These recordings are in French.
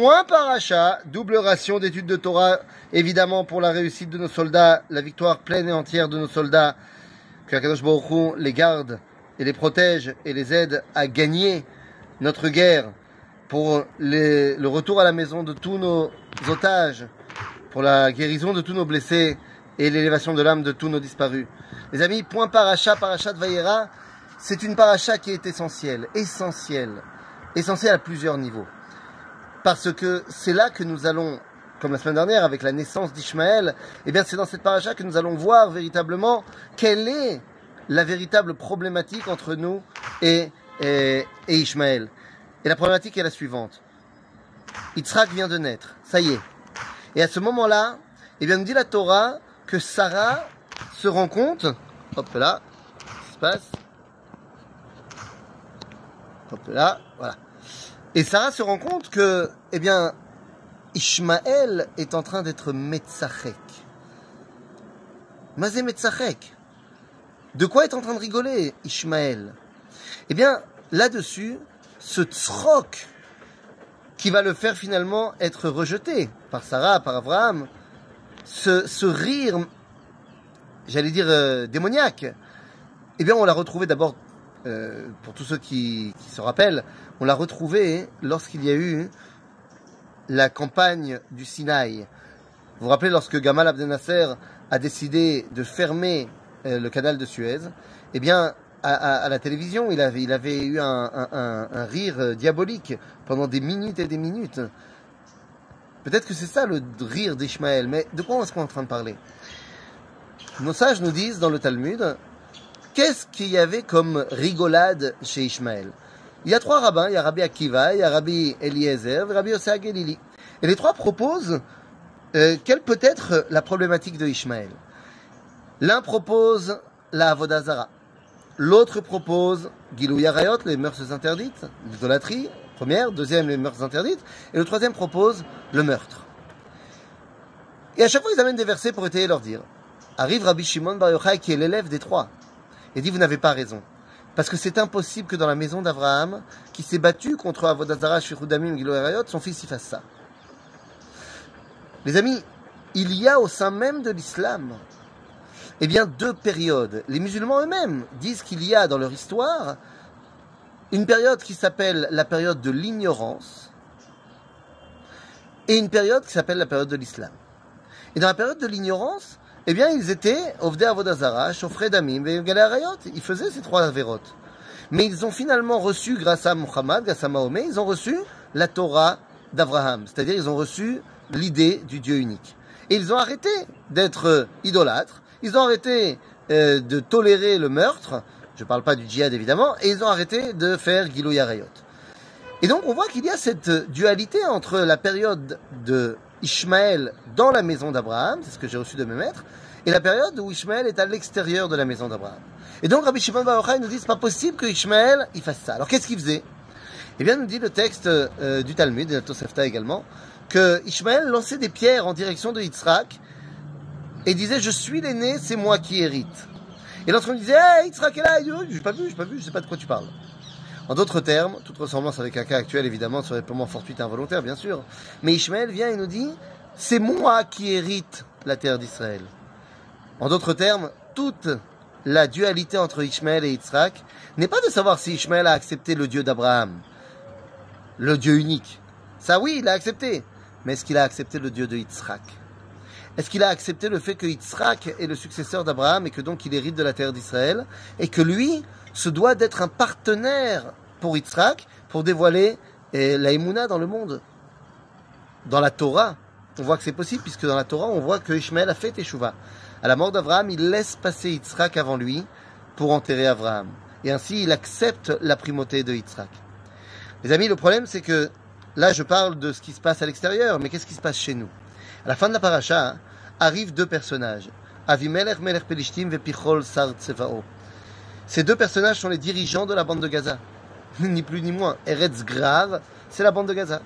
Point paracha, double ration d'études de Torah, évidemment pour la réussite de nos soldats, la victoire pleine et entière de nos soldats, que Akadosh Baruch les garde et les protège et les aide à gagner notre guerre pour le retour à la maison de tous nos otages, pour la guérison de tous nos blessés et l'élévation de l'âme de tous nos disparus. Les amis, point paracha, paracha de Vayera, c'est une paracha qui est essentielle, essentielle, essentielle à plusieurs niveaux. Parce que c'est là que nous allons, comme la semaine dernière avec la naissance d'Ishmaël, eh bien c'est dans cette paracha que nous allons voir véritablement quelle est la véritable problématique entre nous et, et, et Ishmaël. Et la problématique est la suivante. Yitzhak vient de naître, ça y est. Et à ce moment-là, eh bien nous dit la Torah que Sarah se rend compte, hop là, qu'est-ce se passe? Hop là, voilà. Et Sarah se rend compte que, eh bien, Ishmaël est en train d'être Metzachek. Mazé Metzachek. De quoi est en train de rigoler Ishmaël? Eh bien, là-dessus, ce tzrok qui va le faire finalement être rejeté par Sarah, par Abraham, ce, ce rire, j'allais dire euh, démoniaque, eh bien, on l'a retrouvé d'abord, euh, pour tous ceux qui, se rappellent, on l'a retrouvé lorsqu'il y a eu la campagne du Sinaï. Vous vous rappelez lorsque Gamal Abdel Nasser a décidé de fermer euh, le canal de Suez? Eh bien, à, la télévision, il avait, eu un rire euh, diabolique pendant des minutes et des minutes. Peut-être que c'est ça le rire d'Ishmaël, mais de quoi est-ce qu'on est en train de parler? Nos sages nous disent dans le Talmud, qu'est-ce qu'il y avait comme rigolade chez Ishmaël Il y a trois rabbins, il y a Rabbi Akiva, il y a Rabbi Eliezer, Rabbi Yosef Gelili. Et les trois proposent euh, quelle peut être la problématique de Ishmaël. L'un propose la Avodazara. L'autre propose Gilou Yarayot, les mœurs interdites, l'idolâtrie, première, deuxième, les mœurs interdites, et le troisième propose le meurtre. Et à chaque fois, ils amènent des versets pour étayer leur dire. Arrive Rabbi Shimon Bar Yochai, qui est l'élève des trois, et dit, vous n'avez pas raison. Parce que c'est impossible que dans la maison d'Abraham, qui s'est battu contre Avodazara, Shirudamim, Yarayot, son fils y fasse ça. Les amis, il y a au sein même de l'islam, eh bien, deux périodes. Les musulmans eux-mêmes disent qu'il y a dans leur histoire une période qui s'appelle la période de l'ignorance et une période qui s'appelle la période de l'islam. Et dans la période de l'ignorance, eh bien, ils étaient Ovdei Avodazara, Shofrei Damim Arayot. Ils faisaient ces trois avérotes. Mais ils ont finalement reçu, grâce à Muhammad, grâce à Mahomet, ils ont reçu la Torah d'Abraham. C'est-à-dire, ils ont reçu l'idée du Dieu unique. Et ils ont arrêté d'être euh, idolâtres. Ils ont arrêté euh, de tolérer le meurtre. Je ne parle pas du djihad, évidemment. Et ils ont arrêté de faire Gilou Yarayot. Et donc, on voit qu'il y a cette dualité entre la période de Ishmaël dans la maison d'Abraham, c'est ce que j'ai reçu de mes maîtres, et la période où Ishmaël est à l'extérieur de la maison d'Abraham. Et donc, Rabbi Shimon Bar Yochai nous dit, c'est pas possible que Ishmaël, il fasse ça. Alors, qu'est-ce qu'il faisait? Eh bien, nous dit le texte euh, du Talmud, de la Tosefta également, que Ishmaël lançait des pierres en direction de Yitzhak, et disait, je suis l'aîné, c'est moi qui hérite. Et lorsqu'on disait, hey, Yitzhak est là, il dit, j'ai pas vu, j'ai pas vu, je sais pas de quoi tu parles. En d'autres termes, toute ressemblance avec un cas actuel, évidemment, serait purement fortuite et involontaire, bien sûr. Mais Ishmaël vient et nous dit, c'est moi qui hérite la terre d'Israël. En d'autres termes, toute la dualité entre Ishmaël et Yitzhak n'est pas de savoir si Ishmaël a accepté le Dieu d'Abraham, le Dieu unique. Ça oui, il a accepté. Mais est-ce qu'il a accepté le Dieu de Yitzhak? Est-ce qu'il a accepté le fait que Yitzhak est le successeur d'Abraham et que donc il hérite de la terre d'Israël et que lui se doit d'être un partenaire pour Yitzhak pour dévoiler eh, la Emouna dans le monde Dans la Torah, on voit que c'est possible puisque dans la Torah, on voit que Ishmaël a fait Teshuvah. À la mort d'Abraham, il laisse passer Yitzhak avant lui pour enterrer Abraham. Et ainsi, il accepte la primauté de Yitzhak. Les amis, le problème, c'est que là, je parle de ce qui se passe à l'extérieur, mais qu'est-ce qui se passe chez nous? À la fin de la paracha, arrivent deux personnages. Avimelech Melech Pelishtim ve Pichol Sar. Ces deux personnages sont les dirigeants de la bande de Gaza. Ni plus ni moins. Eretz Grar, c'est la bande de Gaza.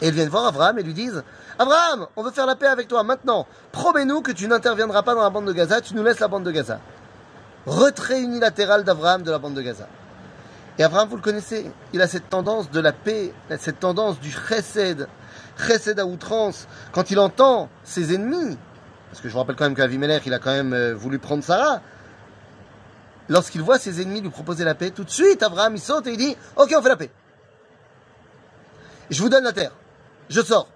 Et ils viennent voir Abraham et lui disent Abraham, on veut faire la paix avec toi maintenant. Promets-nous que tu n'interviendras pas dans la bande de Gaza, tu nous laisses la bande de Gaza. Retrait unilatéral d'Abraham de la bande de Gaza. Et Abraham, vous le connaissez, il a cette tendance de la paix, cette tendance du chesed, chesed à outrance. Quand il entend ses ennemis, parce que je vous rappelle quand même qu'Avimelech, il a quand même euh, voulu prendre Sarah, lorsqu'il voit ses ennemis lui proposer la paix, tout de suite, Abraham, il saute et il dit, ok, on fait la paix. Je vous donne la terre. Je sors.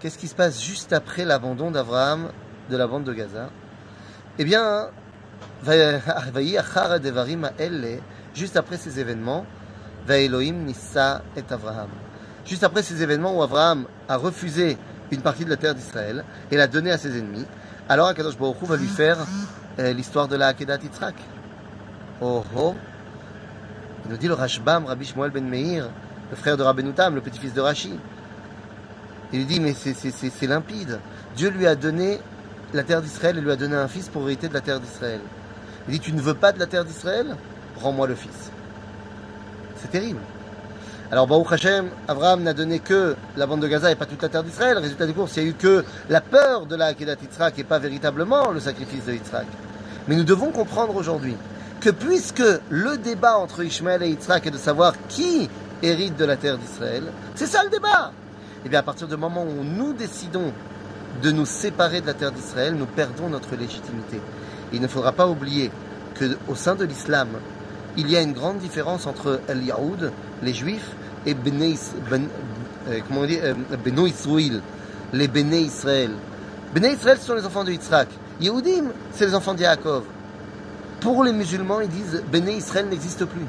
Qu'est-ce qui se passe juste après l'abandon d'Abraham de la bande de Gaza? Eh bien, juste après ces événements, Nissa et Abraham. Juste après ces événements où Abraham a refusé une partie de la terre d'Israël et l'a donnée à ses ennemis, alors Akadosh Baruch va lui faire l'histoire de la Akedat Yitzhak. Oh oh Il nous dit le Rashbam, Rabbi Shmuel ben Meir, le frère de Rabbeinu Tam, le petit-fils de Rashi. Il lui dit, mais c'est limpide. Dieu lui a donné la terre d'Israël et lui a donné un fils pour hériter de la terre d'Israël. Il dit, tu ne veux pas de la terre d'Israël? Rends-moi le fils. C'est terrible. Alors, Baruch Hashem, Abraham n'a donné que la bande de Gaza et pas toute la terre d'Israël. Résultat du cours, il n'y a eu que la peur de la Akedat Yitzhak et pas véritablement le sacrifice de Yitzhak. Mais nous devons comprendre aujourd'hui que puisque le débat entre Ishmaël et Yitzhak est de savoir qui hérite de la terre d'Israël, c'est ça le débat. Et eh bien à partir du moment où nous décidons de nous séparer de la terre d'Israël, nous perdons notre légitimité. il ne faudra pas oublier qu'au sein de l'islam, il y a une grande différence entre El Yaoud, les juifs, et Bnei, ben, euh, euh, les Bnei Israël. Bnei Israël sont les enfants de Yitzhak. Yehudim, c'est les enfants de Yaakov. Pour les musulmans, ils disent Bnei Israël n'existe plus.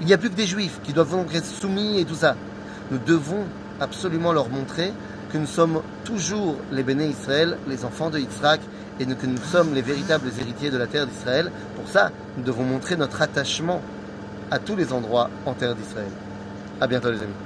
Il n'y a plus que des juifs qui doivent donc être soumis et tout ça. Nous devons absolument leur montrer que nous sommes toujours les béné Israël, les enfants de Yitzhak, et que nous sommes les véritables héritiers de la terre d'Israël. Pour ça, nous devons montrer notre attachement à tous les endroits en terre d'Israël. A bientôt les amis.